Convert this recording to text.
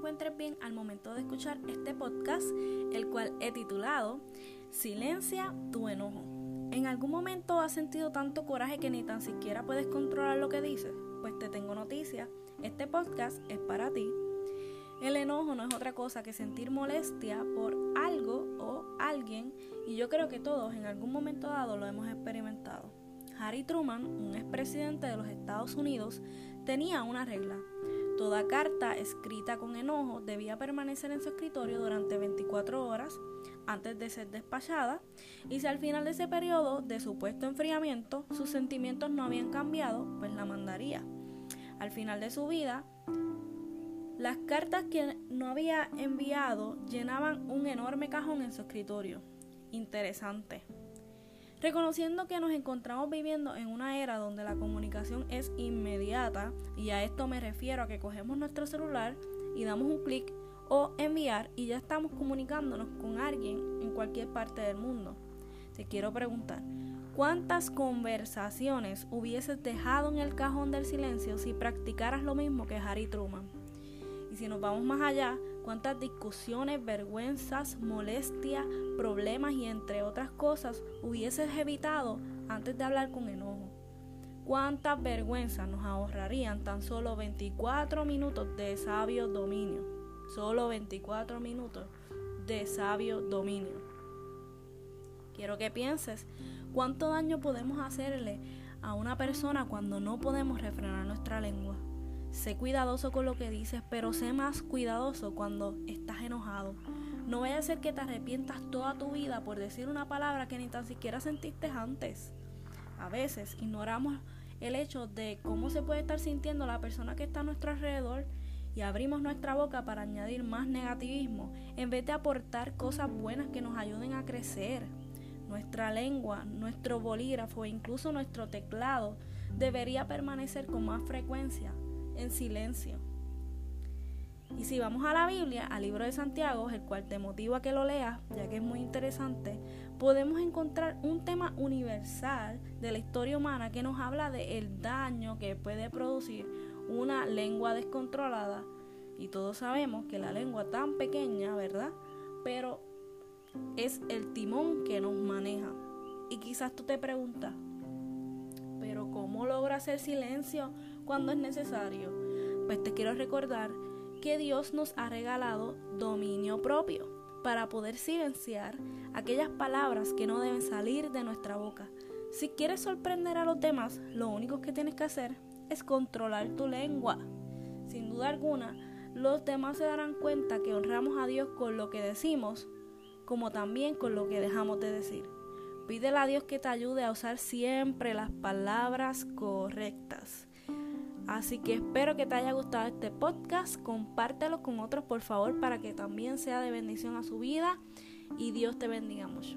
encuentres bien al momento de escuchar este podcast, el cual he titulado Silencia tu enojo. ¿En algún momento has sentido tanto coraje que ni tan siquiera puedes controlar lo que dices? Pues te tengo noticia, este podcast es para ti. El enojo no es otra cosa que sentir molestia por algo o alguien y yo creo que todos en algún momento dado lo hemos experimentado. Harry Truman, un expresidente de los Estados Unidos, tenía una regla. Toda carta escrita con enojo debía permanecer en su escritorio durante 24 horas antes de ser despachada y si al final de ese periodo de supuesto enfriamiento sus sentimientos no habían cambiado, pues la mandaría. Al final de su vida, las cartas que no había enviado llenaban un enorme cajón en su escritorio. Interesante. Reconociendo que nos encontramos viviendo en una era donde la comunicación es inmediata, y a esto me refiero a que cogemos nuestro celular y damos un clic o enviar y ya estamos comunicándonos con alguien en cualquier parte del mundo. Te quiero preguntar, ¿cuántas conversaciones hubieses dejado en el cajón del silencio si practicaras lo mismo que Harry Truman? Y si nos vamos más allá, cuántas discusiones, vergüenzas, molestias, problemas y entre otras cosas hubieses evitado antes de hablar con enojo. Cuántas vergüenzas nos ahorrarían tan solo 24 minutos de sabio dominio. Solo 24 minutos de sabio dominio. Quiero que pienses cuánto daño podemos hacerle a una persona cuando no podemos refrenar nuestra lengua. Sé cuidadoso con lo que dices, pero sé más cuidadoso cuando estás enojado. No vaya a ser que te arrepientas toda tu vida por decir una palabra que ni tan siquiera sentiste antes. A veces ignoramos el hecho de cómo se puede estar sintiendo la persona que está a nuestro alrededor y abrimos nuestra boca para añadir más negativismo en vez de aportar cosas buenas que nos ayuden a crecer. Nuestra lengua, nuestro bolígrafo e incluso nuestro teclado debería permanecer con más frecuencia en silencio. Y si vamos a la Biblia, al libro de Santiago, el cual te motiva a que lo leas, ya que es muy interesante, podemos encontrar un tema universal de la historia humana que nos habla del el daño que puede producir una lengua descontrolada. Y todos sabemos que la lengua tan pequeña, ¿verdad? Pero es el timón que nos maneja. Y quizás tú te preguntas, pero ¿cómo logra hacer silencio cuando es necesario? Pues te quiero recordar que Dios nos ha regalado dominio propio para poder silenciar aquellas palabras que no deben salir de nuestra boca. Si quieres sorprender a los demás, lo único que tienes que hacer es controlar tu lengua. Sin duda alguna, los demás se darán cuenta que honramos a Dios con lo que decimos, como también con lo que dejamos de decir. Pídele a Dios que te ayude a usar siempre las palabras correctas. Así que espero que te haya gustado este podcast. Compártelo con otros, por favor, para que también sea de bendición a su vida. Y Dios te bendiga mucho.